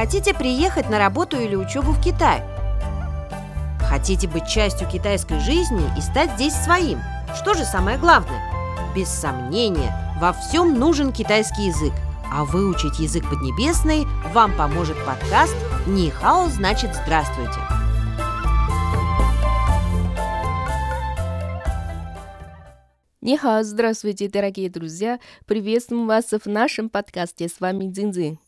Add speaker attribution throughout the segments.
Speaker 1: Хотите приехать на работу или учебу в Китай? Хотите быть частью китайской жизни и стать здесь своим? Что же самое главное? Без сомнения, во всем нужен китайский язык. А выучить язык поднебесный вам поможет подкаст «Нихао значит здравствуйте».
Speaker 2: Нихао, здравствуйте, дорогие друзья! Приветствуем вас в нашем подкасте. С вами Дзинзин.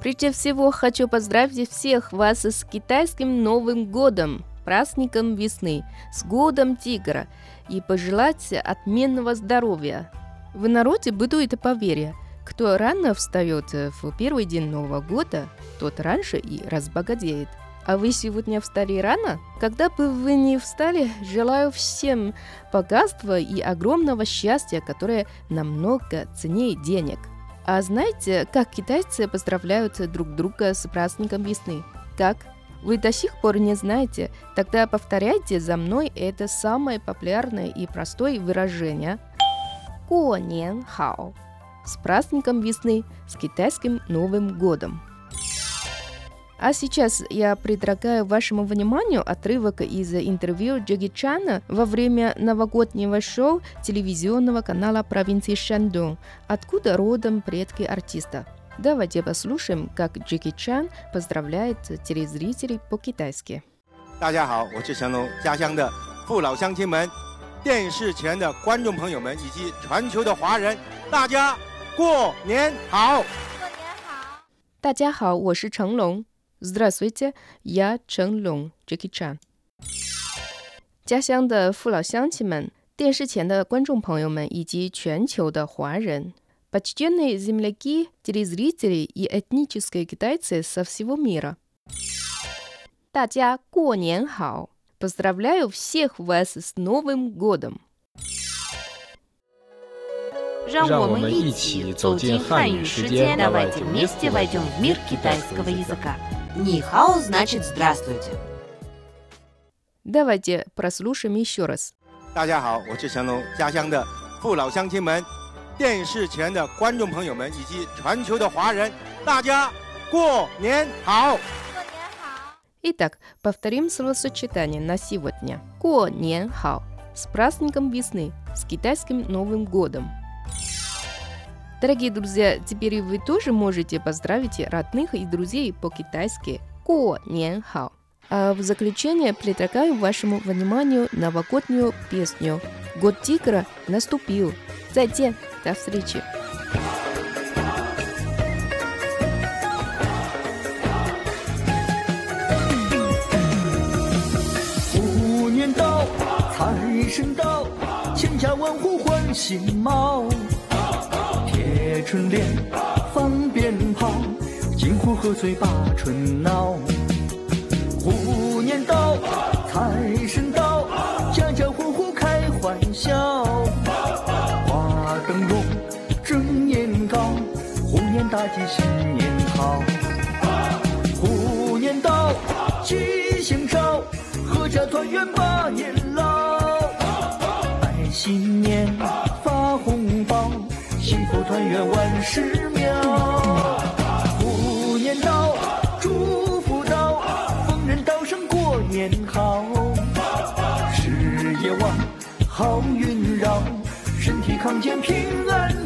Speaker 2: Прежде всего, хочу поздравить всех вас с китайским Новым годом, праздником весны, с годом тигра и пожелать отменного здоровья. В народе бытует поверье, кто рано встает в первый день Нового года, тот раньше и разбогатеет. А вы сегодня встали рано? Когда бы вы не встали, желаю всем богатства и огромного счастья, которое намного ценнее денег – а знаете, как китайцы поздравляют друг друга с праздником весны? Как? Вы до сих пор не знаете? Тогда повторяйте за мной это самое популярное и простое выражение. Ко хао. С праздником весны, с китайским Новым годом. А сейчас я предлагаю вашему вниманию отрывок из интервью Джеки Чана во время новогоднего шоу телевизионного канала провинции Шандун, откуда родом предки артиста. Давайте послушаем, как Джеки Чан поздравляет телезрителей по-китайски.
Speaker 3: 大家好，我是成龙，家乡的父老乡亲们，电视前的观众朋友们以及全球的华人，大家过年好！过年
Speaker 2: 好！大家好，我是成龙。 Здравствуйте, я Чен Лун, Джеки Чан。家乡的父老乡亲们、电视前的观众朋友们以及全球的华人，почтенные земляки, телезрители и этнические китайцы со всего мира。大家过年好！Поздравляю всех вас с Новым годом！
Speaker 4: 让我们一起走进汉语世界，давайте вместе войдем в мир китайского языка。
Speaker 1: Нихао значит здравствуйте.
Speaker 2: Давайте прослушаем еще раз.
Speaker 3: 大家好，我是成龙，家乡的父老乡亲们，电视前的观众朋友们以及全球的华人，大家过年好！
Speaker 2: Итак, повторим словосочетание на сегодня. 过年好 с праздником весны, с китайским Новым годом. Дорогие друзья, теперь вы тоже можете поздравить родных и друзей по-китайски «Ко Нян Хао». А в заключение предлагаю вашему вниманию новогоднюю песню «Год тигра наступил». 再见, до встречи.
Speaker 5: 虎年到，财神到，千家万户欢喜帽。 春联放鞭炮，金虎贺岁把春闹。虎年到，财神到，家家户户开欢笑。花灯笼，蒸年糕，虎年大吉新年好。虎年到，吉星照，阖家团圆把年老。拜新年，发红包。幸福团圆万事妙，虎年到，祝福到，逢人道声过年好，事业旺，好运绕，身体康健平安。